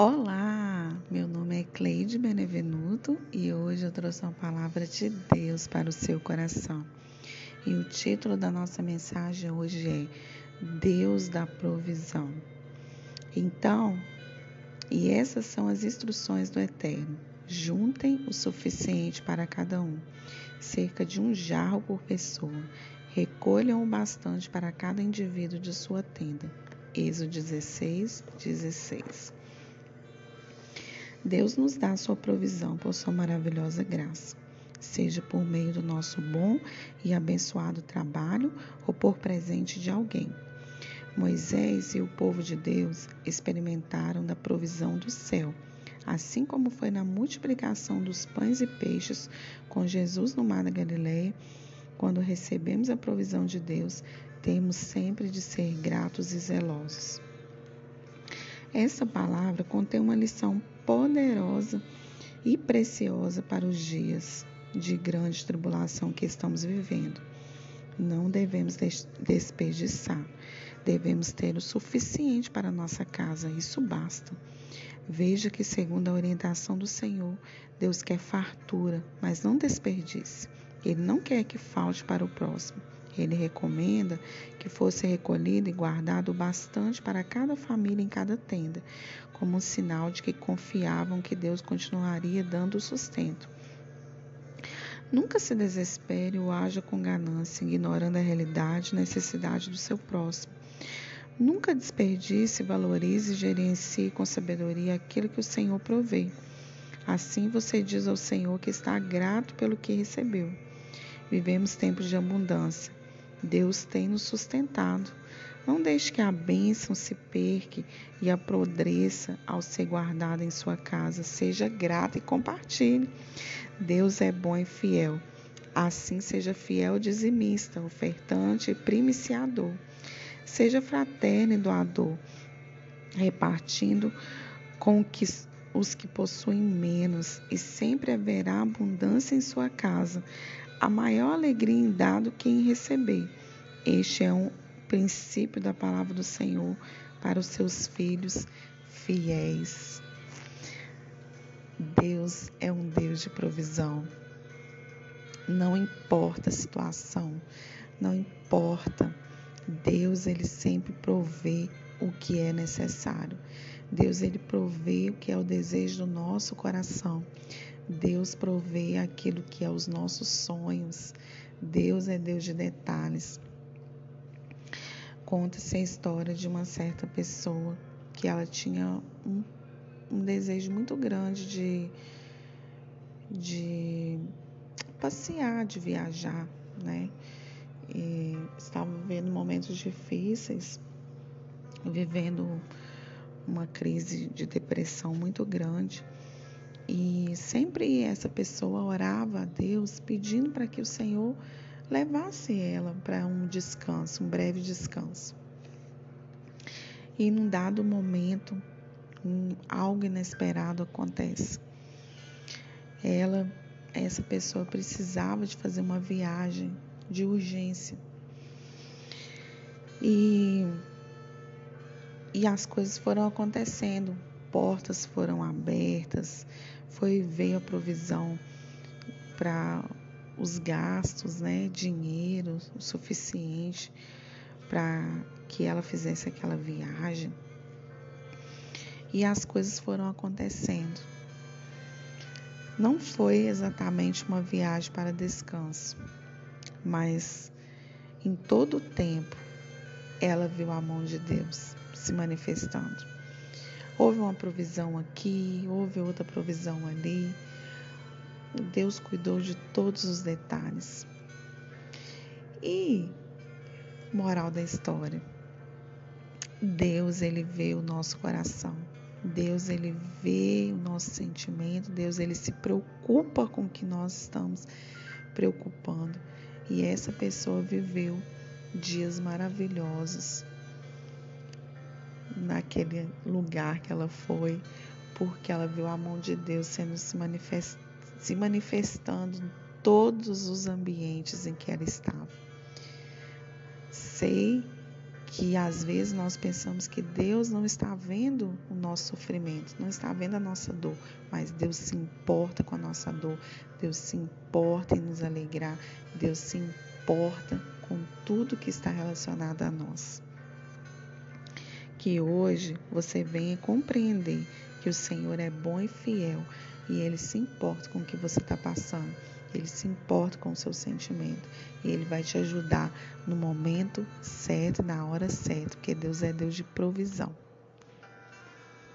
Olá, meu nome é Cleide Benevenuto e hoje eu trouxe uma palavra de Deus para o seu coração. E o título da nossa mensagem hoje é Deus da provisão. Então, e essas são as instruções do Eterno. Juntem o suficiente para cada um, cerca de um jarro por pessoa. Recolham o bastante para cada indivíduo de sua tenda. Êxodo 16, 16. Deus nos dá a sua provisão por sua maravilhosa graça, seja por meio do nosso bom e abençoado trabalho ou por presente de alguém. Moisés e o povo de Deus experimentaram da provisão do céu, assim como foi na multiplicação dos pães e peixes com Jesus no mar da Galileia. Quando recebemos a provisão de Deus, temos sempre de ser gratos e zelosos. Essa palavra contém uma lição poderosa e preciosa para os dias de grande tribulação que estamos vivendo. Não devemos desperdiçar, devemos ter o suficiente para nossa casa, isso basta. Veja que, segundo a orientação do Senhor, Deus quer fartura, mas não desperdice. Ele não quer que falte para o próximo. Ele recomenda que fosse recolhido e guardado bastante para cada família em cada tenda, como um sinal de que confiavam que Deus continuaria dando o sustento. Nunca se desespere ou haja com ganância, ignorando a realidade e necessidade do seu próximo. Nunca desperdice, valorize e gerencie com sabedoria aquilo que o Senhor provê. Assim você diz ao Senhor que está grato pelo que recebeu. Vivemos tempos de abundância. Deus tem nos sustentado. Não deixe que a bênção se perca e apodreça ao ser guardada em sua casa. Seja grato e compartilhe. Deus é bom e fiel. Assim seja fiel dizimista, ofertante e primiciador. Seja fraterno e doador, repartindo com que os que possuem menos, e sempre haverá abundância em sua casa a maior alegria em dar do que em receber. Este é um princípio da palavra do Senhor para os seus filhos fiéis. Deus é um Deus de provisão. Não importa a situação, não importa. Deus ele sempre provê o que é necessário. Deus ele provê o que é o desejo do nosso coração. Deus provê aquilo que é os nossos sonhos. Deus é Deus de detalhes. Conta-se a história de uma certa pessoa que ela tinha um, um desejo muito grande de, de passear, de viajar, né? E estava vivendo momentos difíceis, vivendo uma crise de depressão muito grande. E sempre essa pessoa orava a Deus pedindo para que o Senhor levasse ela para um descanso, um breve descanso. E num dado momento, um, algo inesperado acontece. Ela, essa pessoa precisava de fazer uma viagem de urgência. E, e as coisas foram acontecendo, portas foram abertas, foi veio a provisão para os gastos, né, dinheiro o suficiente para que ela fizesse aquela viagem. E as coisas foram acontecendo. Não foi exatamente uma viagem para descanso, mas em todo o tempo ela viu a mão de Deus se manifestando. Houve uma provisão aqui, houve outra provisão ali. Deus cuidou de todos os detalhes. E moral da história. Deus ele vê o nosso coração. Deus ele vê o nosso sentimento, Deus ele se preocupa com o que nós estamos preocupando. E essa pessoa viveu dias maravilhosos naquele lugar que ela foi, porque ela viu a mão de Deus sendo se, manifest, se manifestando em todos os ambientes em que ela estava. Sei que às vezes nós pensamos que Deus não está vendo o nosso sofrimento, não está vendo a nossa dor, mas Deus se importa com a nossa dor, Deus se importa em nos alegrar, Deus se importa com tudo que está relacionado a nós. Que hoje você venha compreender que o Senhor é bom e fiel e Ele se importa com o que você está passando. Ele se importa com o seu sentimento. E Ele vai te ajudar no momento certo, na hora certa, porque Deus é Deus de provisão.